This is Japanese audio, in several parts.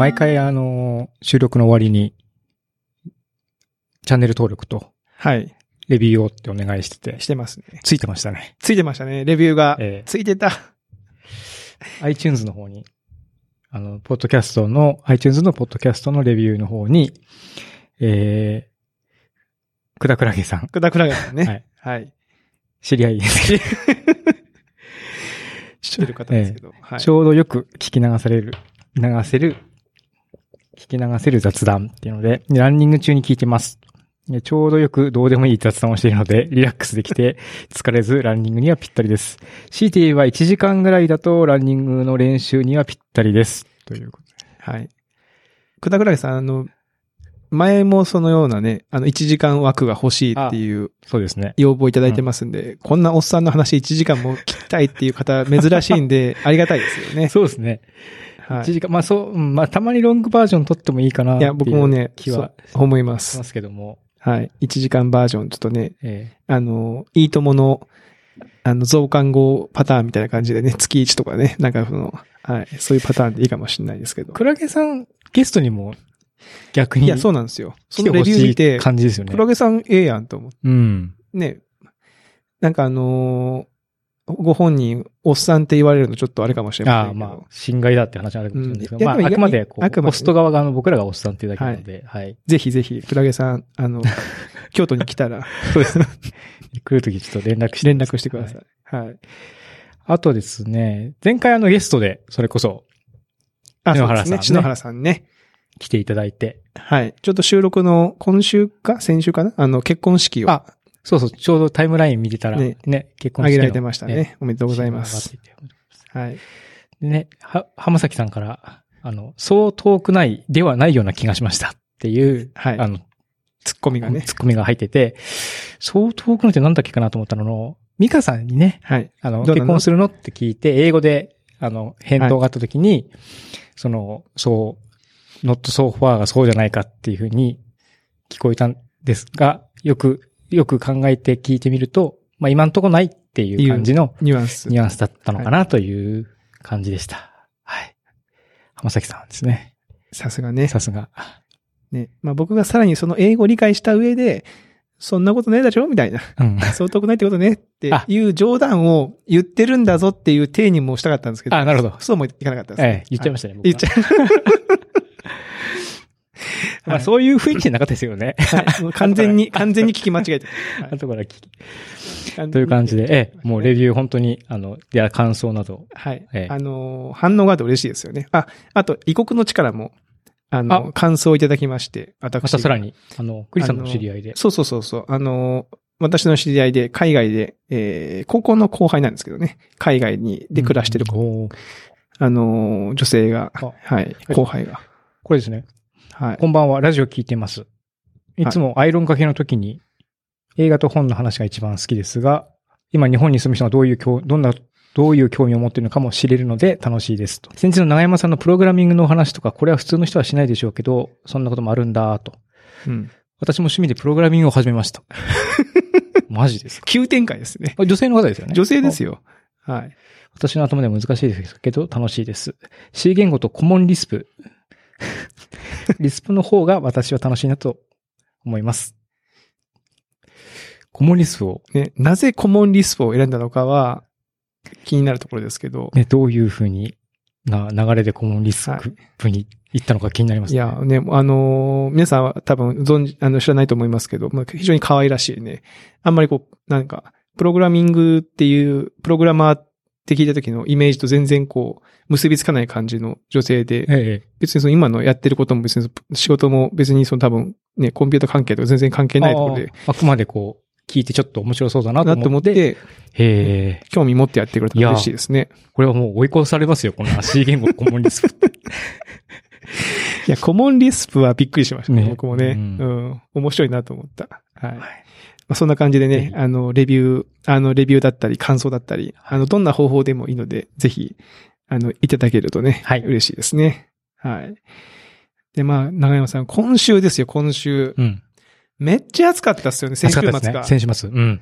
毎回あの、収録の終わりに、チャンネル登録と、はい。レビューをってお願いしてて、してますね。ついてましたね。ついてましたね。レビューが。えついてた。iTunes の方に、あの、ポッドキャストの、iTunes のポッドキャストのレビューの方に、えー、くだくらげさん、くだくらがさんね。はいはい。知り合いです。知ってる方ですけど。はいち。ょうどよく聞き流される、流せる、聞き流せる雑談っていうので、ランニング中に聞いてます。でちょうどよくどうでもいい雑談をしているので、リラックスできて、疲れずランニングにはぴったりです。強いて言えば1時間ぐらいだとランニングの練習にはぴったりです。ということで。はい。くだくらげさん、あの、前もそのようなね、あの、1時間枠が欲しいっていうそうですね。要望いただいてますんで、こんなおっさんの話1時間も聞きたいっていう方珍しいんで、ありがたいですよね。そうですね。は1時間、まあそう、うんまあたまにロングバージョン撮ってもいいかなっい。や、僕もね、気は思いま。しますすけども。はい。1時間バージョン、ちょっとね、えあの、いいともの、あの、増刊号パターンみたいな感じでね、月1とかね、なんかその、はい。そういうパターンでいいかもしれないですけどー、。クラゲさん、ゲストにも逆にいや、そうなんですよ。そのレビュー見て、感じですよねク。ラゲさんええやんと思って。うん。ね、なんかあのーご本人、おっさんって言われるのちょっとあれかもしれまああ、せんけど。まあ、侵害だって話あるかもしれないですけど、まあ、うんいやでもあくまで、こう、あくまでねホスト側があの僕らがおっさんっていうだけなので、はい。ぜひぜひ、クラゲさん、あの、京都に来たらそうですね。来るときちょっと連絡して。連絡してください。はい。あとですね、前回あのゲストで、それこそあ、篠原さんね。篠原さんね。来ていただいて、はい。ちょっと収録の今週か先週かな？あの、結婚式をあそうそう、ちょうどタイムライン見てたら、ねね、結婚式のあげられてましたねね。おめでとうございます。。はい。でね、は、浜崎さんから、あの、そう遠くないではないような気がしましたっていう、はいあの、ツッコミがね。ツッコミが入ってて、そう遠くないってなんだっけかなと思ったのの、ミカさんにね、はい。あの、結婚するのって聞いて、英語で、あの、返答があった時に、その、そう、not so far がそうじゃないかっていうふうに聞こえたんですが、よく、よく考えて聞いてみると、まあ今んとこないっていう感じのニュアンス。ニュアンスだったのかなという感じでした。はい。浜崎さんですね。さすがね。さすが。ね。まあ僕がさらにその英語を理解した上で、そんなことねえだろみたいな。うん。そう遠くないってことねってあいう冗談を言ってるんだぞっていう体にもしたかったんですけど。あ、なるほど。そうもいかなかったです、ええ、言っちゃいまししたね。言っちゃ まあそういう雰囲気じゃなかったですよね。う。はい完全に、完全に聞き間違えてる。後から聞き。はいという感じで、ええ、もうレビュー本当に、あの、いや、感想など。はい。ええあのー、反応があって嬉しいですよね。あ、あと、異国の力も、あの、あ感想をいただきまして、私。またさらに、あの、クリさんの知り合いで。そうそうそうそう。あのー、私の知り合いで、海外で、えー、高校の後輩なんですけどね。海外に、で暮らしてる、おーあのー、女性が、あはい、後輩が。これですね。はい。こんばんは、ラジオ聞いてます。いつもアイロンかけの時に、映画と本の話が一番好きですが、今日本に住む人がどういう興、どんな、どういう興味を持っているのかも知れるので楽しいですと。先日の長山さんのプログラミングのお話とか、これは普通の人はしないでしょうけど、そんなこともあるんだと。うん。私も趣味でプログラミングを始めました。マジですか？急展開ですね。あ女性の方ですよね。女性ですよ。はい。私の頭では難しいですけど、楽しいです。C 言語とコモンリスプ。リスプの方が私は楽しいなと思います。コモンリスプを、ね、なぜコモンリスプを選んだのかは、気になるところですけど。ね、どういうふうにな流れでコモンリスはいプに行ったのか気になりますね。いや、ね、あのー皆さんは多分存じ、あの、知らないと思いますけど、まあ、非常に可愛らしいね。あんまりこう、なんか、プログラミングっていう、プログラマーって聞いた時のイメージと全然こう、結びつかない感じの女性で、ええ、別にその今のやってることも別に仕事も別にその多分ね、コンピュータ関係とか全然関係ないところで、ああくまでこう、聞いてちょっと面白そうだなと思思っ、ってて、へえ、興味持ってやってくれたら嬉しいですね。これはもう追い越されますよ、この C 言語コモンリスプ。いや、コモンリスプはびっくりしましたね、ね僕もね、ううんん。面白いなと思った。はい。はいまあ、そんな感じでねあの、レビュー、あの、レビューだったり、感想だったり、あの、どんな方法でもいいので、ぜひ、あの、いただけるとね、はい嬉しいですね。はい。で、まあ、長山さん、今週ですよ、今週。うん。めっちゃ暑かったっすよね、先週末かったですね。先週末。うん。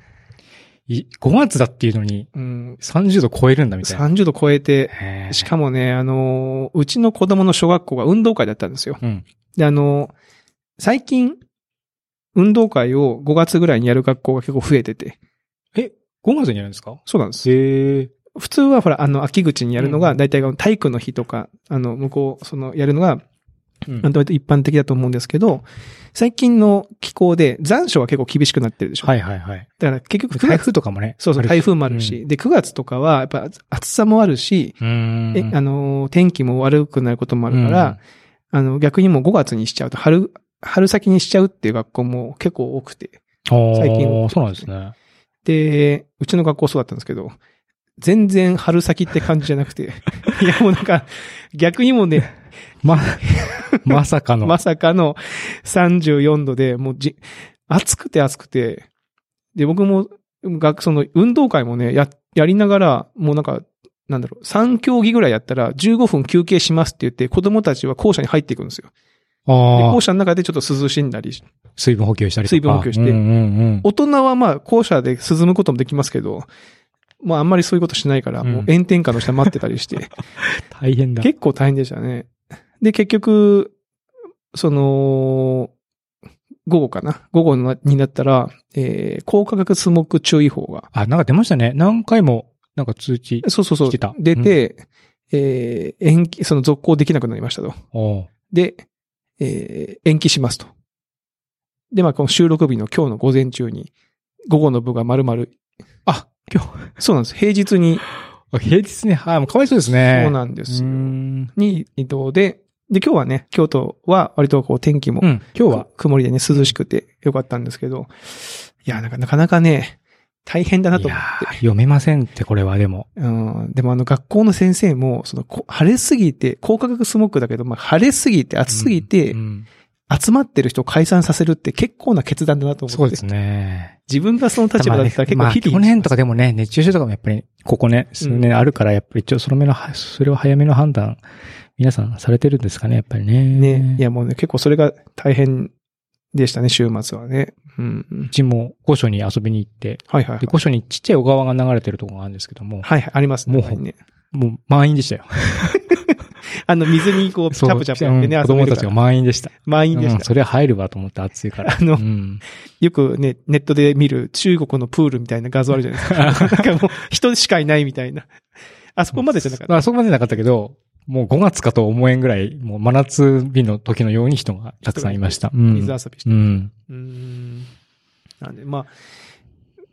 い5月だっていうのにうん。30度超えるんだみたいな。30度超えて、しかもね、あのーうちの子供の小学校が運動会だったんですよ。うん。で、あのー最近、運動会を5月ぐらいにやる学校が結構増えてて。え、5月にやるんですか？そうなんです。へえ。普通はほら、あの、秋口にやるのが、うんだいたい体育の日とか、あの、向こう、その、やるのが、うん割と一般的だと思うんですけど、最近の気候で残暑は結構厳しくなってるでしょ。はいはいはい。だから結局9台月、風とかもね。そうそう、台風もあるし、。で、9月とかは、やっぱ暑さもあるし、うん。うーんえ、あのー、天気も悪くなることもあるから、あの、逆にもう5月にしちゃうと、春、春先にしちゃうっていう学校も結構多くて。うん、最近そうなんですね。で、うちの学校そうだったんですけど、全然春先って感じじゃなくて、いやもうなんか、逆にもうね、ま、まさかの。まさかの34度で、もうじ、暑くて暑くて、で、僕も、学、その運動会もね、や、やりながら、もうなんか、なんだろう、3競技ぐらいやったら15分休憩しますって言って、子供たちは校舎に入っていくんですよ。校舎の中でちょっと涼しんだり水分補給したりとか。水分補給してうんうんうん。大人はまあ、校舎で涼むこともできますけど、まああんまりそういうことしないから、うんもう炎天下の下待ってたりして、大変だ。結構大変でしたね。で、結局、その、午後かな？午後になったら、えー、高価格スモック注意報が、あ、なんか出ましたね。何回も、なんか通知。そうそうそう来てた、出て、えー、延期、その続行できなくなりましたと。で、えー、延期しますと。で、まあ、この収録日の今日の午前中に、午後の部が丸々、あ、今日、そうなんです。平日に、あ平日ね、はい、もうかわいそうですね。そうなんです。に移動で、で、今日はね、京都は割とこう天気もうん。今日は、曇りでね、涼しくてよかったんですけど、いや、なんかなかなかね、大変だないとや思って。ー読めませんって、これはでも。うん、でもあの学校の先生も、その、こ晴れすぎて、高価格スモックだけど、まあ、晴れすぎて、暑すぎてう、ん集まってる人を解散させるって結構な決断だなと思って。そうですね。自分がその立場だったら結まあ、構日々。去年とかでもね、熱中症とかもやっぱり、ここね、数年あるから、やっぱり一応その目の、それを早めの判断、皆さんされてるんですかね、やっぱりね。ね、いやもうね、結構それが大変でしたね、週末はね。うんう。ちも御所に遊びに行って、はいはいはいで、。御所にちっちゃい小川が流れてるところがあるんですけども、はいはい、ありますね。もうはいね。もう満員でしたよ。あの、水にこう、チャプチャプやってね、うん子供たちが満員でした。満員でした。うんそれは入るわと思って暑いから。あのうんよくね、ネットで見る中国のプールみたいな画像あるじゃないですか。なんかもう人しかいないみたいな。あそこまでじゃなかった。まあ、そこまでなかったけど、もう5月かと思えんぐらい、もう真夏日の時のように人がたくさんいました。うん水遊びして。うん。うーん。なんで、まあ、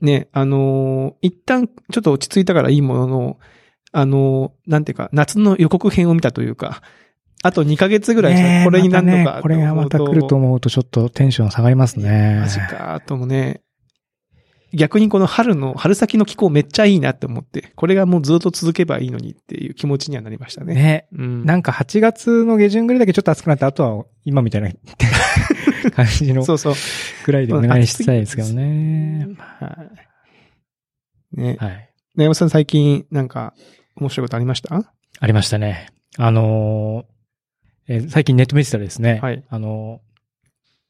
ね、あのー一旦ちょっと落ち着いたからいいものの、あのーなんていうか、夏の予告編を見たというか、あと2ヶ月ぐらいこれになるのまたかねこれがまた来ると思うとちょっとテンション下がりますね。マジか、ともね。逆にこの春の、春先の気候めっちゃいいなって思って、これがもうずっと続けばいいのにっていう気持ちにはなりましたね。ね。うん。なんか8月の下旬ぐらいだけちょっと暑くなって、あとは今みたいな 感じのそうそう。ぐらいでお願いしたいですけどね。はい。ね。はい。ね山さん最近なんか面白いことありました？ありましたね。あのーえー最近ネット見てたらですね、はいあの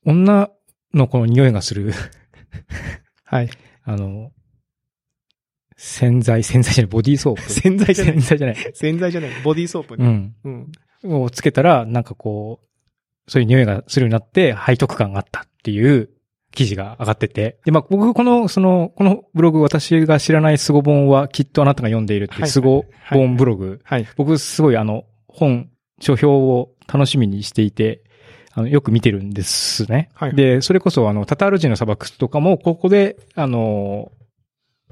ー女の子の匂いがする、はい。あの洗剤、洗剤じゃない、ボディーソープ。洗剤じゃない洗剤じゃない。洗剤じゃない。ボディーソープね。うん。うん。をつけたら、なんかこう、そういう匂いがするようになって、背徳感があったっていう記事が上がってて。で、まあ、僕、この、その、このブログ、私が知らないスゴ本はきっとあなたが読んでいるっていはいうスゴ本ブログ。はい。僕、すごいあの、本、書評を楽しみにしていて、あの、よく見てるんですね。はいで、それこそあの、タタール人の砂漠とかも、ここで、あの、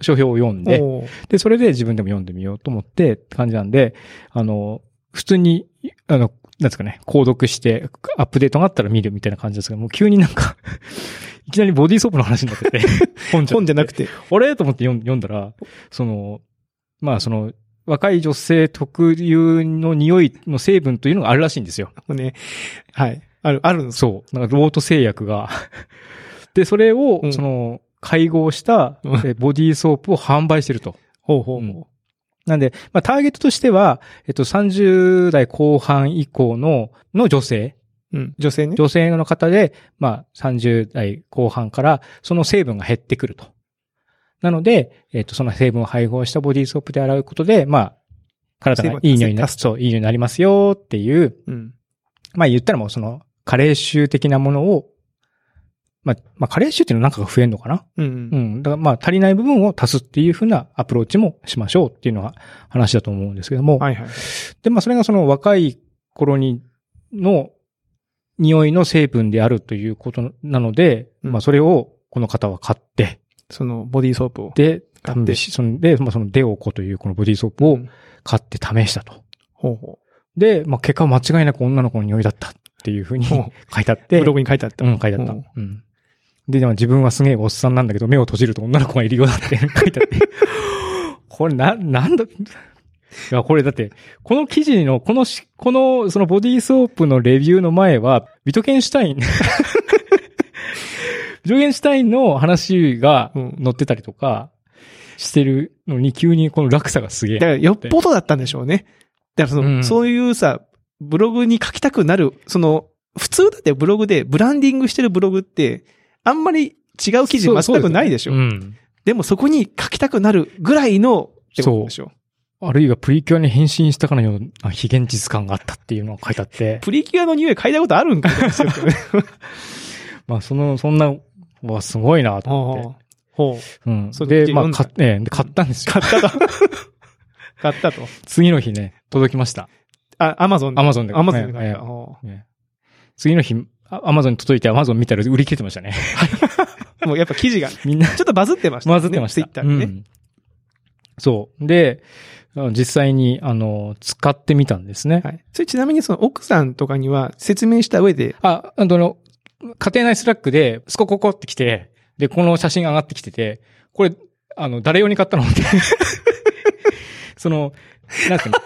書評を読んで、で、それで自分でも読んでみようと思ってって感じなんで、あの、普通に、あの、なんですかね、購読して、アップデートがあったら見るみたいな感じですけど、もう急になんか、いきなりボディーソープの話になってて、本本じゃなくて。あれ？と思って読んだら、その、まあその、若い女性特有の匂いの成分というのがあるらしいんですよ。ね。はい。ある、あるんです。そう。なんかロート製薬が。で、それをう、んその、配合したボディーソープを販売してると。ほうほううんほなんで、まあ、ターゲットとしては、えっと、30代後半以降の、の女性、う。うん。女性ね。女性の方で、まあ、30代後半から、その成分が減ってくると。なので、えっ、と、その成分を配合したボディーソープで洗うことで、まあ、体がいい匂いになそう、いい匂いになりますよっていう、うん。まあ言ったらもうその、加齢臭的なものを、まあ、まあ、加齢臭っていうのはなんかが増えるのかな？うん。ううん。ん。だからまあ、足りない部分を足すっていうふうなアプローチもしましょうっていうのが話だと思うんですけども。はいはい。で、まあ、それがその若い頃に、の匂いの成分であるということなので、うんまあ、それをこの方は買って、そのボディーソープを。で、買ってそので、まあ、そのデオコというこのボディーソープをうん買って試したと。ほうほで、まあ、結果は間違いなく女の子の匂いだったっていうふうにほ書いてあっう。て。ブログに書いてあった。うん、書いてあった。うんうん。で、でも自分はすげえおっさんなんだけど、目を閉じると女の子がいるようだって 書いてあって。これな、なんだ、いや、これだって、この記事の、このし、この、そのボディーソープのレビューの前は、ビトケンシュタイン、ビトケンシュタインの話がうん載ってたりとかしてるのに、急にこの落差がすげえ。だからよっぽどだったんでしょうね。だからその、うんそういうさ、ブログに書きたくなる、その、普通だってブログで、ブランディングしてるブログって、あんまり違う記事全くないでしょ。そうですねでもそこに書きたくなるぐらいの、ってことでしょ。うん。あるいはプリキュアに変身したかのような非現実感があったっていうのが書いてあって。プリキュアの匂い嗅いだことあるんか まあ、その、そんな、わ、すごいなと思って。ほう。うん。そうで、まあ、買っええで買ったんですよ。買ったと。買ったと。次の日ね、届きました。あ、アマゾンで。アマゾンでアマゾンで買ええった。ほね次の日、アマゾンに届いてアマゾン見たら売り切れてましたね。う もうやっぱ記事が、ちみんな、ょっとバズってました、まずってました。ツイッターにね。うんそう。で、実際に、あの、使ってみたんですね。はい。それちなみにその奥さんとかには説明した上で、あ、あの、家庭内スラックで、スコココって来て、で、この写真上がってきてて、これ、あの、誰用に買ったのって。その、なんていうの？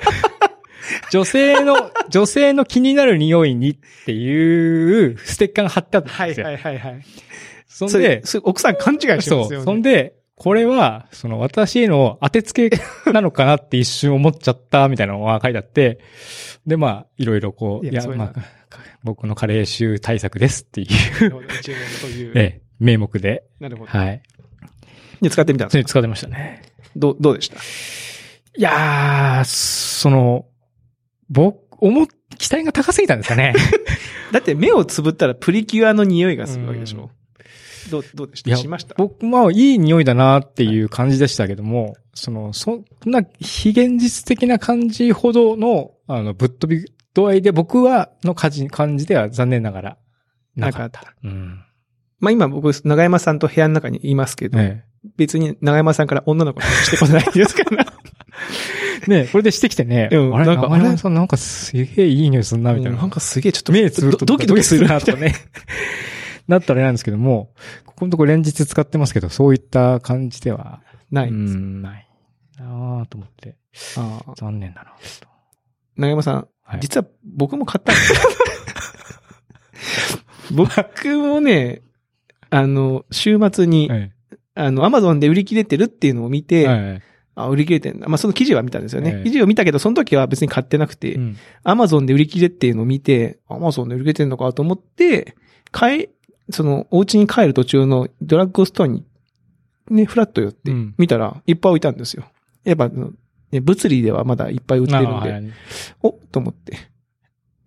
女性の、女性の気になる匂いにっていうステッカーが貼ってあったんですよ。はいはいはい。そんそれで、奥さん勘違いしてますよそう。ね。そんで、これは、その私への当てつけなのかなって一瞬思っちゃったみたいなのが書いてあって、で、まあ、いろいろこう、いや、いやまあ、僕の加齢臭対策ですっていう、いう。ええ、名目で、なるほど。はい。で、使ってみたんですかそれ使ってましたね。どう、どうでしたいやー、その、僕、思っ、期待が高すぎたんですかね。だって目をつぶったらプリキュアの匂いがするわけでしょどう、どうでしいやたしました？僕もいい匂いだなっていう感じでしたけども、その、そんな非現実的な感じほどの、あの、ぶっ飛び度合いで僕は、の感じ、感じでは残念ながら、なかった。うん。まあ今僕、長山さんと部屋の中にいますけど、え別に長山さんから女の子の話してこないですから。え。ねこれでしてきてね、あれ、うんなんか長山さんなんかすげえいい匂いすんな、みたいな。なんかすげえちょっと目つぶるとドドキドキするなとなとね。なったらあれなんですけども、ここのとこ連日使ってますけど、そういった感じでは、ない。うん、ない。なあと思って、ああ残念だな。長山さん、はい実は僕も買ったんですよ。僕もね、あの、週末に、えあの、アマゾンで売り切れてるっていうのを見えて、はいあ、売り切れてんだ。まあ、その記事は見たんですよね。ええ記事を見たけど、その時は別に買ってなくて、うんアマゾンで売り切れっていうのを見て、アマゾンで売り切れてんのかと思って、帰、その、お家に帰る途中のドラッグストアに、ね、フラッと寄ってうん、見たら、いっぱい置いたんですよ。やっぱ、ね、物理ではまだいっぱい売ってるんで、あはいおと思って。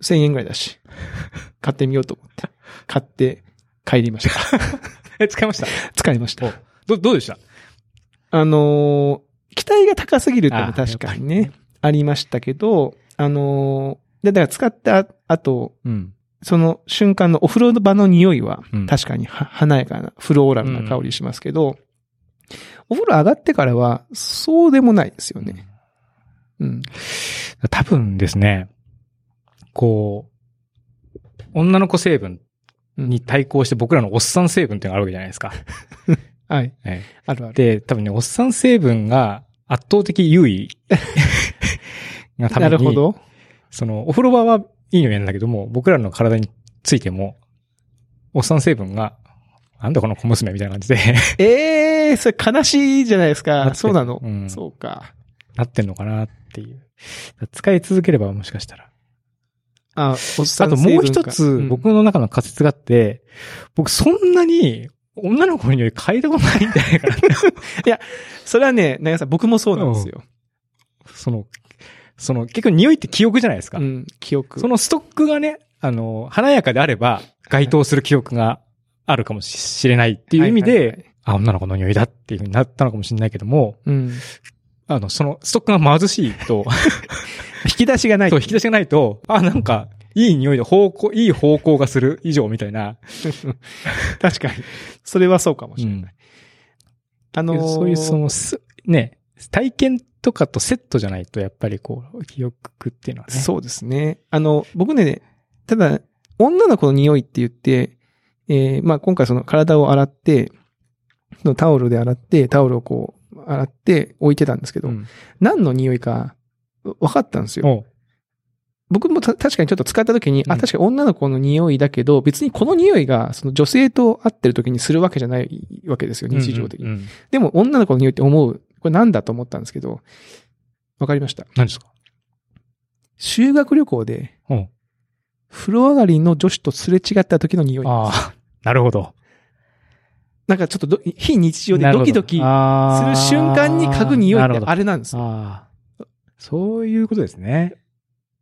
1000円ぐらいだし、買ってみようと思って。買って帰りました。え、使いました？使いました。ど、どうでした？あのー期待が高すぎるって確かにね、ありましたけど、あのーで、だから使った後、うん。その瞬間のお風呂場の匂いはうん確かには華やかなフローラルな香りしますけど、お風呂上がってからはそうでもないですよね。うん。多分ですね、こう、女の子成分に対抗して僕らのおっさん成分っていうのがあるわけじゃないですか。はい。えあるある。で、多分ね、おっさん成分が圧倒的優位 がために、なるほど。その、お風呂場はいい匂いなんだけども、僕らの体についても、おっさん成分が、なんだこの小娘みたいな感じでええー、それ悲しいじゃないですか。そうなの。うんそうか。なってんのかなっていう。使い続ければもしかしたら。あ、おっさんあともう一つ、僕の中の仮説があって、僕そんなに女の子の匂い嗅いだことないんじゃないかな。それはね、長さん僕もそうなんですよ。その、その、結構匂いって記憶じゃないですか。うん、記憶。そのストックがね、あの、華やかであれば、該当する記憶があるかもしれないっていう意味で、はいはいはいあ、女の子の匂いだっていう風になったのかもしれないけども、うん。あの、その、ストックが貧しいと、引き出しがない。そう、引き出しがないと、あ、なんか、いい匂いで方向、いい方向がする以上みたいな、確かに。それはそうかもしれない。うんあのーそういうその、すね、体験とかとセットじゃないと、やっぱりこう、記憶っていうのはね。そうですね。あの、僕ね、ただ、女の子の匂いって言って、えーまあ今回その体を洗って、タオルで洗って、タオルをこう、洗って置いてたんですけど、うん。何の匂いか分かったんですよ。僕もた確かにちょっと使った時に、あ、うん確かに女の子の匂いだけど、別にこの匂いがその女性と会ってる時にするわけじゃないわけですよ、日常的に。うんうんうんでも女の子の匂いって思う。これなんだと思ったんですけど、わかりました。何ですか？修学旅行で、風呂上がりの女子とすれ違った時の匂い。ああ、なるほど。なんかちょっとど非日常でドキドキするる瞬間に嗅ぐ匂いってあれれなんですよ。そういうことですね。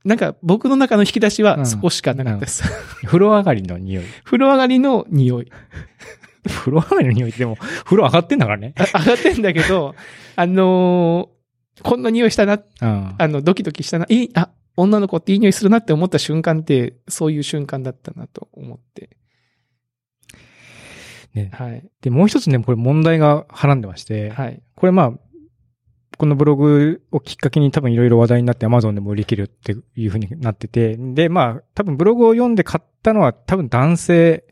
なんか僕の中の引き出しうんはそこしかなかったです。風呂上がりの匂い。風呂上がりの匂い。風呂上がりの匂いってでも、風呂上がってんだからね。あ上がってんだけど、あのーこんな匂いしたな、うん。あの、ドキドキしたな、いい、あ、女の子っていい匂いするなって思った瞬間って、そういう瞬間だったなと思って。ねはい。で、もう一つね、これ問題がはらんでまして、はい。これまあ、このブログをきっかけに多分いろいろ話題になって Amazon でも売り切るっていう風になってて、で、まあ、多分ブログを読んで買ったのは多分男性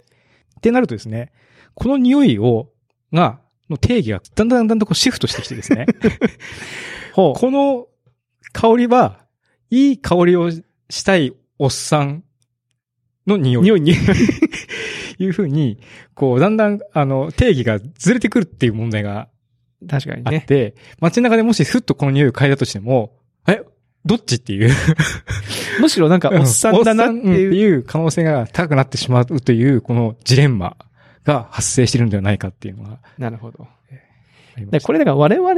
ってなるとですね、この匂いを、が、の定義がだんだんだんだんこうシフトしてきてですね、ほこの香りは、いい香りをしたいおっさんの匂い。匂いに。いう風に、こう、だんだん、あの、定義がずれてくるっていう問題が確かにね。あって、街中でもしふっとこの匂いを嗅いだとしても、え、どっちっていう。むしろなんかおっさんだなっていう。可能性が高くなってしまうという、このジレンマが発生しているのではないかっていうのがなるほど。でこれだから我々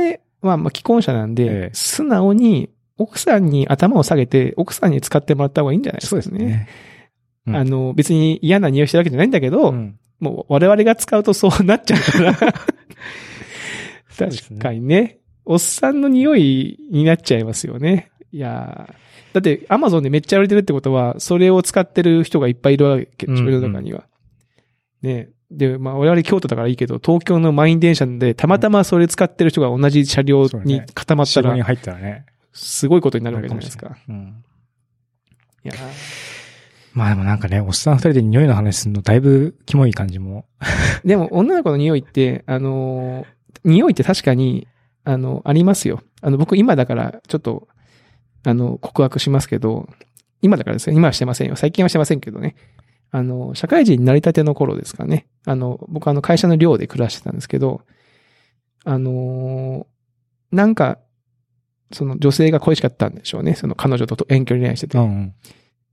は、まあ、既婚者なんで、ええ素直に奥さんに頭を下げて、奥さんに使ってもらった方がいいんじゃないた。ですかね。そうですね。うんあの、別に嫌な匂いしてるわけじゃないんだけど、うんもう我々が使うとそうなっちゃうから。確かにね。おっさんの匂いになっちゃいますよね。いやーだって、アマゾンでめっちゃ売れてるってことは、それを使ってる人がいっぱいいるわけでしょ、うんうん世の中には。ねで、まあ、我々京都だからいいけど、東京の満員電車で、たまたまそれ使ってる人が同じ車両に固まった4、5人ら、入ったらね。すごいことになるわけじゃないですか。うん。いやーまあでもなんかね、おっさん二人で匂いの話するのだいぶキモい感じも。でも、女の子の匂いって、あのー匂いって確かに、あの、ありますよ。あの、僕今だから、ちょっと、あの、告白しますけど、今だからですね、今はしてませんよ。最近はしてませんけどね。あの、社会人になりたての頃ですかね。あの、僕あの、会社の寮で暮らしてたんですけど、あのーなんか、その女性が恋しかったんでしょうね。その彼女と遠距離恋愛してて。んうん。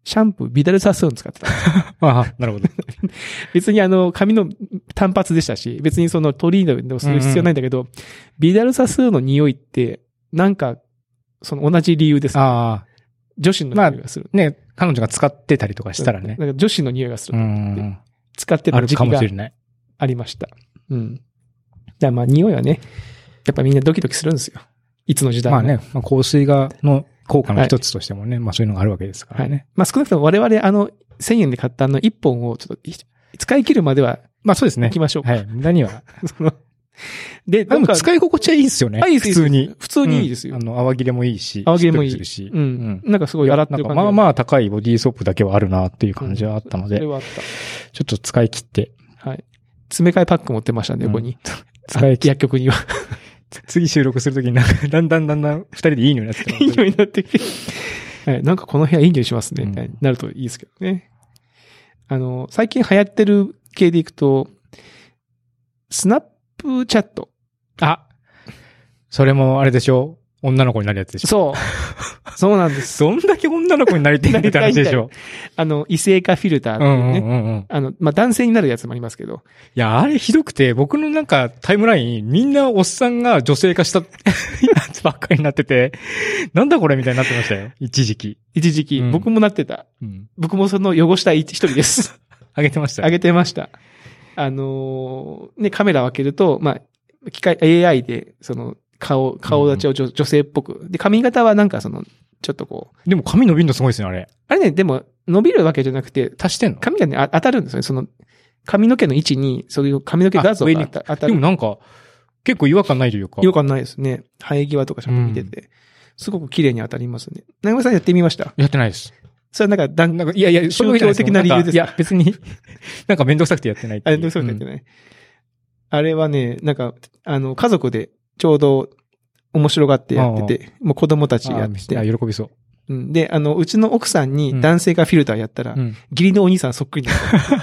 シャンプー、ビダルサスーン使ってた。ああ、なるほど。別にあの、髪の単発でしたし、別にそのトリーノでもする必要ないんだけど、ビダルサスーの匂いって、なんか、その同じ理由です。ああ、女子の匂いがする。ね、彼女が使ってたりとかしたらね。なんか女子の匂いがすうる。ん。使ってた時期がかもしれない。ありました。うん。だまあ匂いはね、やっぱみんなドキドキするんですよ。いつの時代も。まあね、まあ、香水が、の効果の一つとしてもね、まあそういうのがあるわけですかはい。らね。まあ少なくとも我々あの、1000円で買ったあの1本をちょっとい使い切るまではまあそうですね行き。ましょうか。はい。無駄には。そので、あでも使い心地はいいですよね。あい普通に。普通にいいですようんあの、泡切れもいいし。泡切れもいいし。うん。なんかすごい洗ってるまあまあ高いボディーソープだけはあるなっていう感じはあったので、それはあっちょっと使い切って、た。はい。詰め替えパック持ってましたんで、うんここに。使い切っ 薬局には。次収録するときになんか、だんだんだんだん二人でいい匂いになってたいい匂いになってきて。はい。なんかこの部屋いい匂いしますね。うんみたいになるといいですけどね。あの、最近流行ってる系でいくと、スナップチャット。あそれもあれでしょ？女の子になるやつでしょ？そう。そうなんです。どんだけ女の子になりたいんだって話でしょ。あの、異性化フィルターってういうんね。うんうんうん。あの、まあ、男性になるやつもありますけど。いや、あれひどくて、僕のなんかタイムライン、みんなおっさんが女性化した やつばっかりになってて、なんだこれみたいになってましたよ。一時期。一時期、うん僕もなってた。うん。僕もその汚した一人です。あげてましたあげてました。あのーね、カメラを開けると、まあ、機械、AI で、その、顔、顔立ちを女,、女性っぽく。で、髪型はなんかその、ちょっとこう。でも髪伸びるのすごいですね、あれ。あれね、でも、伸びるわけじゃなくて、足してんの？髪がね、あ当たるんですよね。その、髪の毛の位置に、そういう髪の毛画像が当た当たる。でもなんか、結構違和感ないというか。違和感ないですね。生え際とかちゃんと見てて。すごく綺麗に当たりますね。長山さんやってみました？やってないです。それはなんか、だん、なんか、いやいや、そういうわけじゃない宗教的な理由ですいや、別に、なんかめんどくさくてやってないってあれ、いうどうそうやってね。あれはね、なんか、あの、家族でちょうど面白がってやってて、もう子供たちやってあ喜びそう。うんで、あの、うちの奥さんうんに男性がフィルターやったら、うん。義理のお兄さんそっくりになっ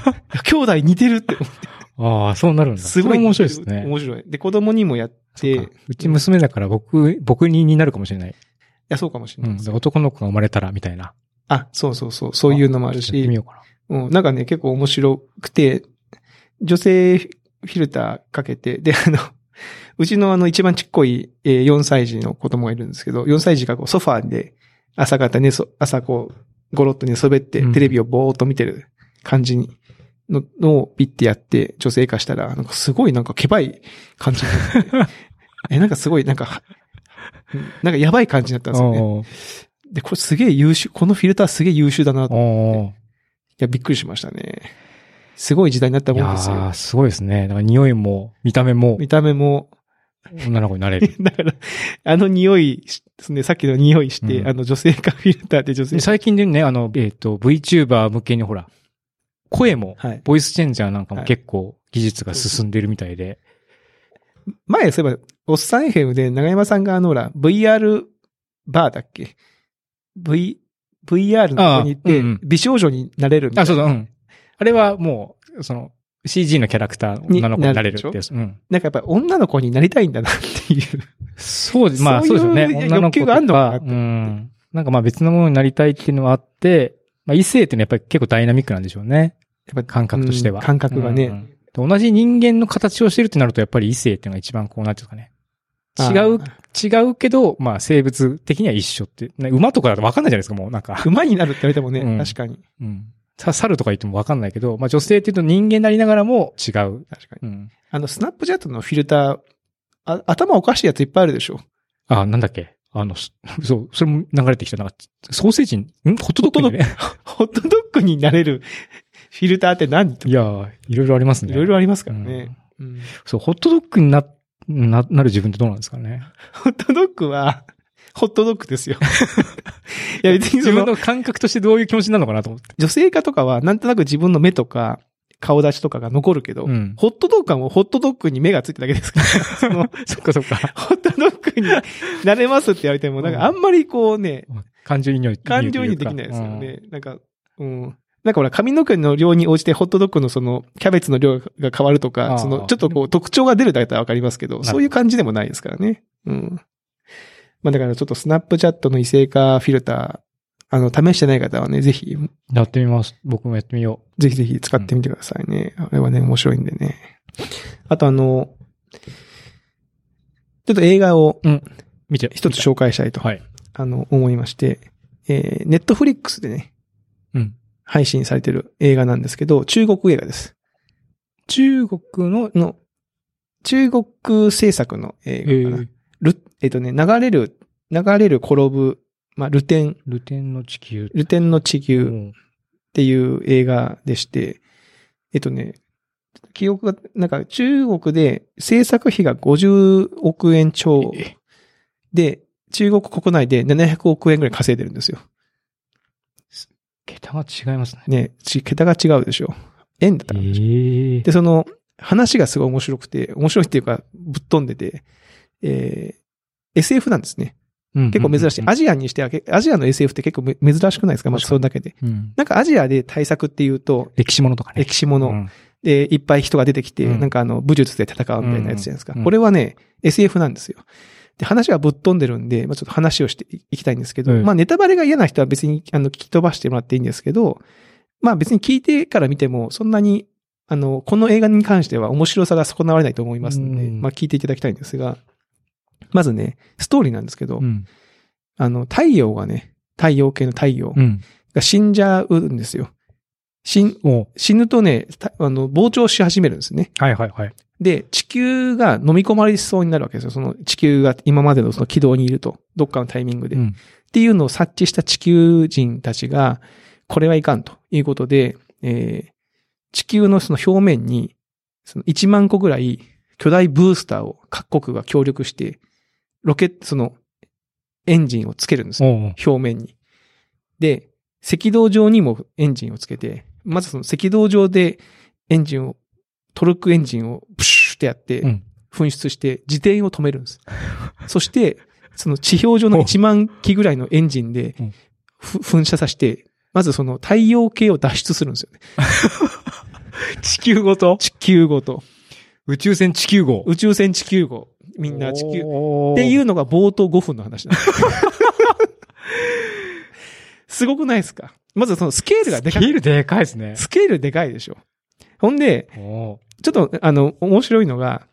た。兄弟似てるって思って。ああ、そうなるんだ。すごい面白いですね。面白い。で、子供にもやって、うち娘だから僕、僕にになるかもしれない。や、そうかもしれうない。男の子が生まれたら、みたいな。あ、そうそうそう、そういうのもあるしちょっとやってみ、ようかうん、なんかね、結構面白くて、女性フィルターかけて、で、あの、うちのあの一番ちっこい、えー4歳児の子供がいるんですけど、4歳児がこうソファーで朝方寝そ、朝こう、ゴロッと寝そべってうんテレビをぼーっと見てる感じに、の、のをピッてやって女性化したら、なんかすごいなんかけばい感じになって、え、なんかすごいなんか、なんかやばい感じになったんな。ですよね。で、これすげえ優秀、このフィルターすげえ優秀だなと。いおーや、びっくりしましたね。すごい時代になったもんですよ。ー、すごいですね。だから匂いも、見た目も、見た目も、女の子になれる。だから、あの匂いすね、さっきの匂いして、うんあの女性化フィルターで女性で最近でね、あの、えっ、と、VTuber 向けにほら、声も、はい。ボイスチェンジャーなんかもはい結構技術が進んでるみたいで。前、そういえば、おっさん FM で長山さんがあの、ほら、VR バーだっけ ?V、VR のとこに行って、美少女になれるみたいあ、な。そうそう、うん。あれはもう、その、CG のキャラクター、女の子になれるってやつ。うん。なんかやっぱり女の子になりたいんだなっていう。そうです。まあ、そいうですよね。欲求があんのかなとうん。なんかまあ別のものになりたいっていうのはあって、まあ異性っていうのはやっぱり結構ダイナミックなんでしょうね。やっぱ感覚としては。うん感覚がね。うん同じ人間の形をしてるってなるとやっぱり異性っていうのが一番こうなってるかね。違う、違うけど、まあ生物的には一緒って。ね馬とかだと分かんないじゃないですか、もうなんか。馬になるって言われてもね、うん確かに。うん。さ猿とか言っても分かんないけど、まあ女性って言うと人間になりながらも違う。確かに。うん。あの、スナップジャットのフィルター、あ頭おかしいやついっぱいあるでしょ？あ、なんだっけ？あの、すそう、それも流れてきた。なんか、ソーセージに、ん？ホットドッグにね。ホットドッグ になれる フィルターって何？いやー、いろいろありますね。いろいろありますかからね。うんそう、ホットドッグにな、な、なる自分ってどうなんですかね？ホットドッグは、ホットドッグですよ。いや別に自分の感覚としてどういう気持ちなのかなと思って。女性化とかはなんとなく自分の目とか顔立ちとかが残るけど、うん。ホットドッグはもうホットドッグに目がついただけですから、その、そっかそっか。ホットドッグになれますって言われても、なんかあんまりこうね、感情移入。感情にできないですよね。なんか、うん。なんかほら、髪の毛の量に応じてホットドッグのその、キャベツの量が変わるとあか、あその、ちょっとこう、特徴が出るだけだったらわかりますけど、どそういう感じでもないですからね。うん。まあだからちょっとスナップチャットの異性化フィルター、あの、試してない方はね、ぜひ、やってみます。僕もやってみよぜひぜひ使ってみてくださいね。あれはね、面白いんでね。あとあの、ちょっと映画をう。見て。一つ紹介したいと、はい。あの、思いまして、えー、ネットフリックスでね、うん。配信されてる映画なんですけど、中国映画です。中国の、の、中国制作の映え画かな。ー、ルえっ、とね、流れる、流れる転ぶ、まあ、ルテン、ルテンの地球。ルテンの地う球ん。っていう映画でして、えっとね、記憶が、なんか中国で制作費が50億円超。えで、中国国内で700億円ぐらい稼いでるんですよ。桁が違いますね。ね、ち桁が違うでしょ。円だったえら。でしょーで、その、話がすごい面白くて、面白いっていうか、ぶっ飛んでて、えー SF なんですね。うん結構珍しい。アジアにしては、けアジアの SF って結構め珍しくないですか？まあ、確かにそれだけで。うんなんかアジアで対策っていうと、歴史ものとかね。歴史もの、うんで、いっぱい人が出てきて、うんなんかあの、武術で戦うみたいなやつじゃないですか。うんこれはね、SF なんですよ。で、話がぶっ飛んでるんで、まあちょっと話をしていきたいんですけど、うんまあネタバレが嫌な人は別に、あの、聞き飛ばしてもらっていいんですけど、まあ別に聞いてから見ても、そんなに、あの、この映画に関しては面白さが損なわれないと思いますので、うんまあ聞いていただきたいんですが、まずね、ストーリーなんですけど、うん。あの、太陽がね、太陽系の太陽うん。が死んじゃうんですよ。死死ぬとね、たあの、膨張し始めるんですね。はいはいはい。で、地球が飲み込まれそうになるわけですよ。その地球が今までのその軌道にいると。どっかのタイミングで。っうん。ていうのを察知した地球人たちが、これはいかんということで、えー地球のその表面に、その1万個ぐらい巨大ブースターを各国が協力して、ロケット、そのエンジンをつけるんですよ。表面に。で、赤道上にもエンジンをつけて、まずその赤道上でエンジンを、トルクエンジンをプシューってやってうん、噴出して自転を止めるんです。そして、その地表上の1万機ぐらいのエンジンで噴射させて、まずその太陽系を脱出するんですよね。地球ごと？地球ごと。宇宙船地球号。宇宙船地球号。みんな地球。っっていうのが冒頭5分の話なんです。すごくないですか？まずそのスケールがでかい。スケールでかいですね。スケールでかいでしょ。ほんで、おちょっと、あの、面白いのが、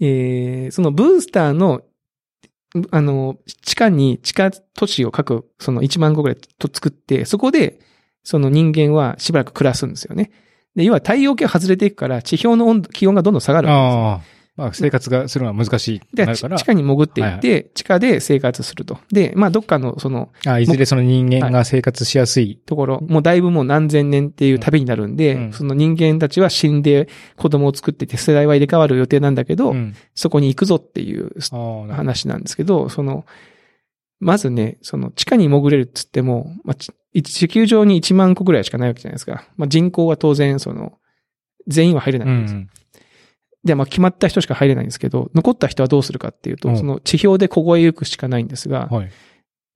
えー、そのブースターの、あの、地下に地下都市を各、その1万個ぐらいと作って、そこで、その人間はしばらく暮らすんですよね。で、要は太陽系が外れていくから、地表の温度、気温がどんどん下がるわけです。まあ、生活がするのは難しい。からち地。下に潜っていはいって、地下で生活すると。で、まあ、どっかの、その、あいずれその人間が生活しやすい。ところ、もうだいぶもう何千年っていう旅になるんで、うんその人間たちは死んで子供を作ってて世代は入れ替わる予定なんだけど、うん。そこに行くぞっていう話なんですけど、その、まずね、その地下に潜れるっつっても、まあ、ち地球上に1万個ぐらいしかないわけじゃないですか。まあ、人口は当然、その、全員は入れないうわけです。ん。で、まあ、決まった人しか入れないんですけど、残った人はどうするかっていうと、うんその地表で凍えゆくしかないんですが、はい。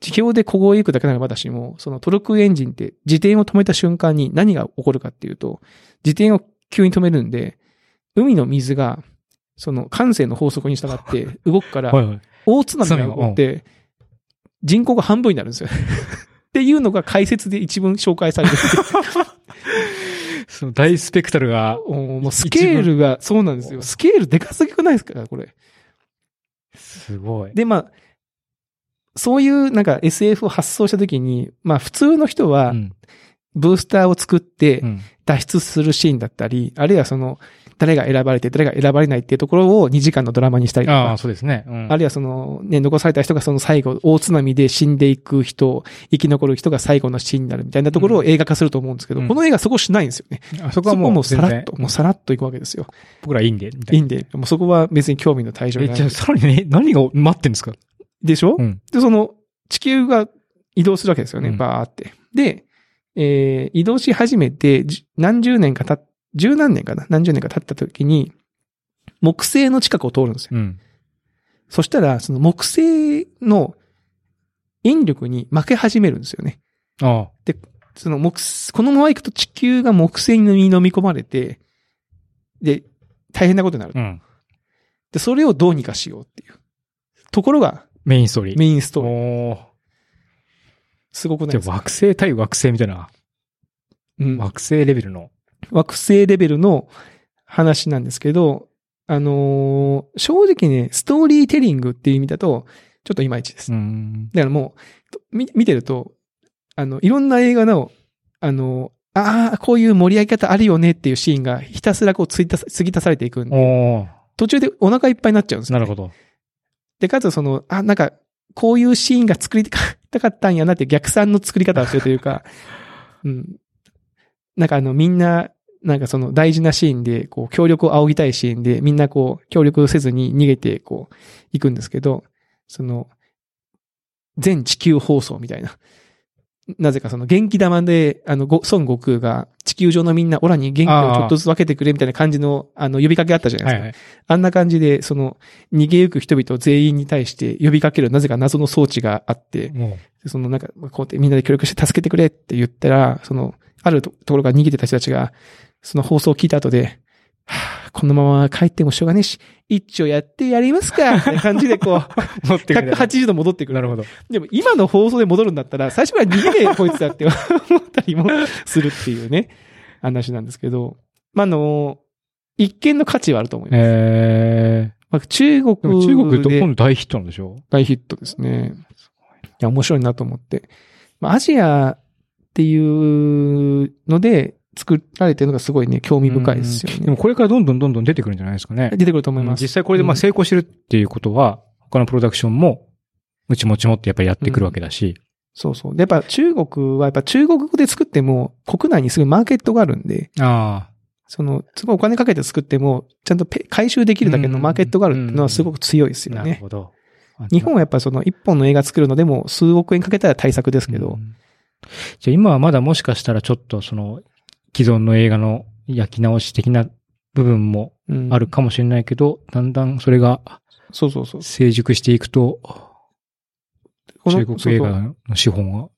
地表で凍えゆくだけならまだしも、そのトルクエンジンって自転を止めた瞬間に何が起こるかっていうと、自転を急に止めるんで、海の水が、その感性の法則に従って動くから、はいはい。大津波が起こって、人口が半分になるんですよ。っていうのが解説で一文紹介されてる。その大スペクタルが、もうスケールが、そうなんですよ。スケールでかすぎくないですか？これ。すごい。で、まあ、そういうなんか SF を発想したときに、まあ普通の人はう、ん。ブースターを作ってうん。脱出するシーンだったり、あるいはその、誰が選ばれて、誰が選ばれないっていうところを2時間のドラマにしたりとかああ、、そうですね。うん。あるいはその、ね、残された人がその最後、大津波で死んでいく人、生き残る人が最後のシーンになるみたいなところを映画化すると思うんですけど、うんこの映画そこしないんですよね。あそこはもう、もうさらっ全と、もうさらっといくわけですよ。僕らいいんで、みたいな。いいんで、もうそこは別に興味の対象え、になるじゃあ、。さらにね、何が待ってんですか？でしょ、うん。で、その、地球が移動するわけですよね、うんバーって。で、えー移動し始めて、じ何十年か経っ、十何年かな？何十年か経った時に、木星の近くを通るんですよ。うん。そしたら、その木星の引力に負け始めるんですよね。あその木星、このまま行くと地球が木星に飲み込まれて、で、大変なことになるあ。。うん。で、それをどうにかしようっていう。ところがメインストーリー。メインストーリー。すごくないですか？惑星対惑星みたいな、うん惑星レベルの。惑星レベルの話なんですけど、あのー正直ね、ストーリーテリングっていう意味だと、ちょっといまいちです。うん。だからもう、み見てると、あの、いろんな映画の、あの、ああ、こういう盛り上げ方あるよねっていうシーンがひたすらこう継ぎ足されていくんで、途中でお腹いっぱいになっちゃうんですよ、なるほど。で、かつその、あ、なんか、こういうシーンが作りたかったんやなって逆算の作り方をしてるというか、うん。なんかあの、みんな、なんかその大事なシーンで、こう、協力を仰ぎたいシーンで、みんなこう、協力せずに逃げて、こう、行くんですけど、その、全地球放送みたいな。なぜかその元気玉で、あの、ご孫悟空が地球上のみんなオラに元気をちょっとずつ分けてくれみたいな感じの、あの、呼びかけあったじゃないですか。はいはい。あんな感じで、その、逃げゆく人々全員に対して呼びかけるなぜか謎の装置があって、もそのなんか、こうやってみんなで協力して助けてくれって言ったら、その、あるとところから逃げてた人たちが、その放送を聞いた後で、はぁこのまま帰ってもしょうがねえし、一丁やってやりますかみたいな感じでこう、持ってくる。180度戻ってくる。なるほど。でも今の放送で戻るんだったら、最初から逃げねえこいつだって思ったりもするっていうね、話なんですけど、まあ、あの、一見の価値はあると思います。えまあ、中国ー、でも中国とで今度大ヒットなんでしょ大ヒットですね。いや、面白いなと思って。まあ、アジアっていうので作られてるのがすごいね、興味深いですよね。でもこれからどんどんどんどん出てくるんじゃないですかね。出てくると思います。実際これでまあ成功してるっていうことは、他のプロダクションも、うちもちもってやっぱりやってくるわけだし。そうそう。で、やっぱ中国はやっぱ中国語で作っても国内にすぐマーケットがあるんで、あその、すごいお金かけて作っても、ちゃんとペ回収できるだけのマーケットがあるっていうのはすごく強いですあ、よね。なるほど。日本はやっぱその一本の映画作るのでも数億円かけたら対策ですけど、うんじゃあ今はまだもしかしたらちょっとその、既存の映画の焼き直し的な部分もうんあるかもしれないけど、だんだんそれがそうそうそう。成熟していくと、この中国映画の資本が。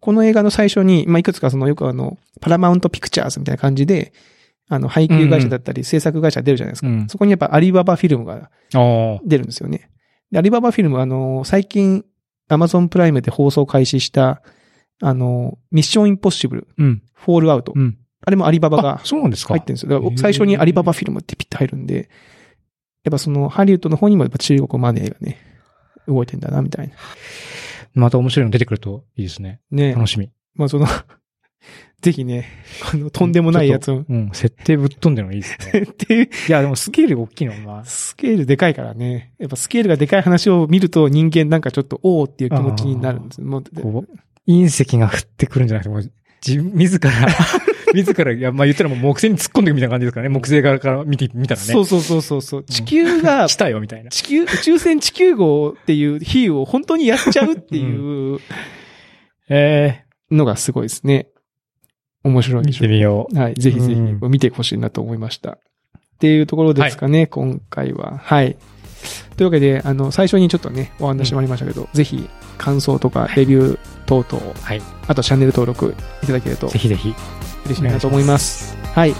この映画の最初に、まあ、いくつかそのよくあの、パラマウントピクチャーズみたいな感じで、あの、配給会社だったり制作会社出るじゃないですか。うん。そこにやっぱアリババフィルムが。出るんですよね。で、アリババフィルムはあの、最近、アマゾンプライムで放送開始した、あの、ミッションインポッシブル、うん。フォールアウト。うん。あれもアリババあが、そうなんですか？入ってるんですよ。最初にアリババフィルムってピッて入るんで、やっぱそのハリウッドの方にもやっぱ中国マネーがね、動いてんだな、みたいな。また面白いの出てくるといいですね。ね。楽しみ。まあその、ぜひね、あの、とんでもないやつを、うん。設定ぶっ飛んでるのいいですね。っていや、でもスケールが大きいのが、スケールでかいからね。やっぱスケールがでかい話を見ると人間なんかちょっと、おーっていう気持ちになるんです。もう隕石が降ってくるんじゃなくて、もう、自分、自ら、自ら、いや、まあ言ったらもう木星に突っ込んでいくみたいな感じですからね。木星側から見て、見たらね。そうそうそうそうそう。地球が、来たよ、みたいな。地球、宇宙船地球号っていう比喩を本当にやっちゃうっていうえ のがすごいですね。面白ー、見いでしょてみよう。はい。ぜひぜひうん見てほしいなと思いました。っていうところですかね、今回は。はい。というわけで、あの、最初にちょっとね、お話もありましたけど、ぜひ感想とかレビュー等々、はい。あとチャンネル登録いただけるとぜひぜひ。嬉しいなと思います。はい。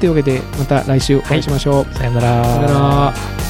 というわけで、また来週お会いしましょう。さよなら。さよなら。